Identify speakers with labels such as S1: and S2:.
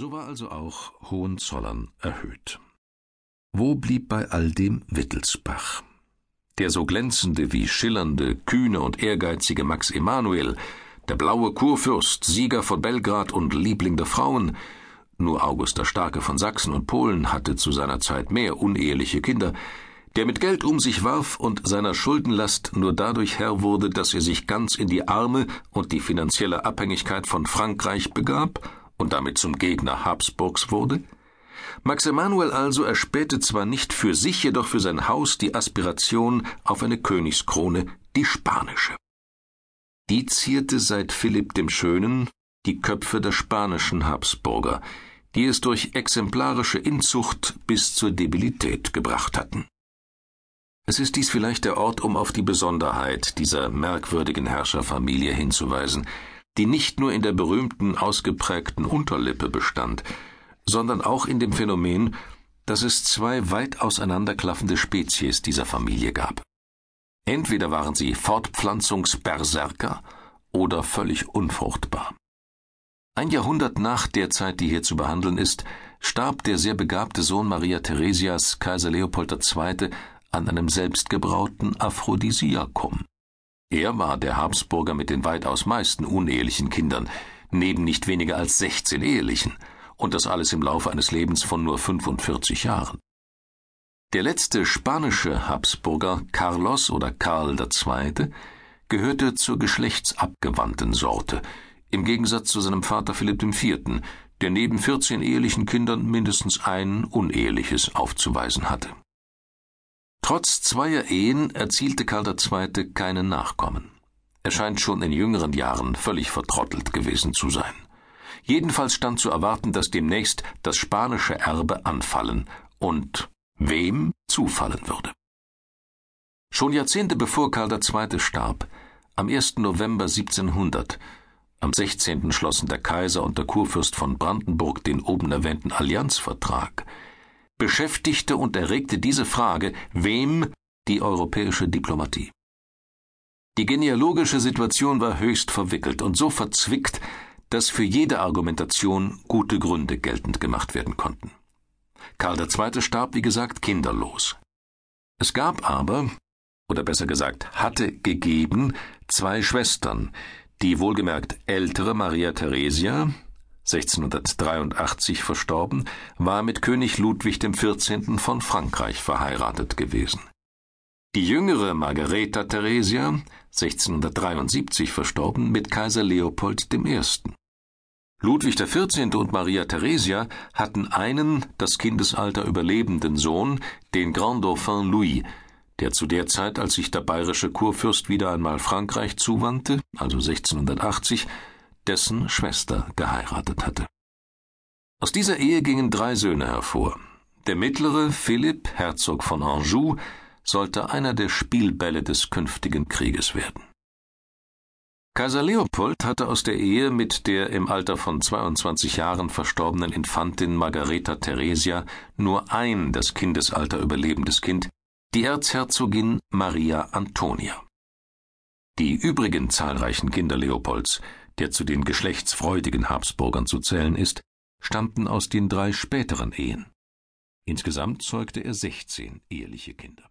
S1: So war also auch Hohenzollern erhöht. Wo blieb bei all dem Wittelsbach? Der so glänzende wie schillernde, kühne und ehrgeizige Max Emanuel, der blaue Kurfürst, Sieger von Belgrad und Liebling der Frauen, nur August der Starke von Sachsen und Polen hatte zu seiner Zeit mehr uneheliche Kinder, der mit Geld um sich warf und seiner Schuldenlast nur dadurch Herr wurde, dass er sich ganz in die Arme und die finanzielle Abhängigkeit von Frankreich begab und damit zum Gegner Habsburgs wurde? Max Emanuel also erspähte zwar nicht für sich, jedoch für sein Haus die Aspiration auf eine Königskrone, die spanische. Die zierte seit Philipp dem Schönen die Köpfe der spanischen Habsburger, die es durch exemplarische Inzucht bis zur Debilität gebracht hatten. Es ist dies vielleicht der Ort, um auf die Besonderheit dieser merkwürdigen Herrscherfamilie hinzuweisen, die nicht nur in der berühmten ausgeprägten Unterlippe bestand, sondern auch in dem Phänomen, dass es zwei weit auseinanderklaffende Spezies dieser Familie gab. Entweder waren sie Fortpflanzungsberserker oder völlig unfruchtbar. Ein Jahrhundert nach der Zeit, die hier zu behandeln ist, starb der sehr begabte Sohn Maria Theresias, Kaiser Leopold II., an einem selbstgebrauten Aphrodisiakum. Er war der Habsburger mit den weitaus meisten unehelichen Kindern, neben nicht weniger als 16 ehelichen, und das alles im Laufe eines Lebens von nur 45 Jahren. Der letzte spanische Habsburger, Carlos oder Karl II., gehörte zur geschlechtsabgewandten Sorte, im Gegensatz zu seinem Vater Philipp IV., der neben 14 ehelichen Kindern mindestens ein uneheliches aufzuweisen hatte. Trotz zweier Ehen erzielte Karl II. keine Nachkommen. Er scheint schon in jüngeren Jahren völlig vertrottelt gewesen zu sein. Jedenfalls stand zu erwarten, dass demnächst das spanische Erbe anfallen und wem zufallen würde. Schon Jahrzehnte bevor Karl II. starb, am 1. November 1700, am 16. schlossen der Kaiser und der Kurfürst von Brandenburg den oben erwähnten Allianzvertrag, beschäftigte und erregte diese Frage, wem die europäische Diplomatie. Die genealogische Situation war höchst verwickelt und so verzwickt, dass für jede Argumentation gute Gründe geltend gemacht werden konnten. Karl II. starb, wie gesagt, kinderlos. Es gab aber, oder besser gesagt, hatte gegeben, zwei Schwestern, die wohlgemerkt ältere Maria Theresia, 1683 verstorben, war mit König Ludwig XIV. von Frankreich verheiratet gewesen. Die jüngere Margareta Theresia, 1673 verstorben, mit Kaiser Leopold I. Ludwig XIV. und Maria Theresia hatten einen das Kindesalter überlebenden Sohn, den Grand Dauphin Louis, der zu der Zeit, als sich der bayerische Kurfürst wieder einmal Frankreich zuwandte, also 1680, dessen Schwester geheiratet hatte. Aus dieser Ehe gingen drei Söhne hervor. Der mittlere, Philipp, Herzog von Anjou, sollte einer der Spielbälle des künftigen Krieges werden. Kaiser Leopold hatte aus der Ehe mit der im Alter von 22 Jahren verstorbenen Infantin Margareta Theresia nur ein das Kindesalter überlebendes Kind, die Erzherzogin Maria Antonia. Die übrigen zahlreichen Kinder Leopolds, der zu den geschlechtsfreudigen Habsburgern zu zählen ist, stammten aus den drei späteren Ehen. Insgesamt zeugte er 16 eheliche Kinder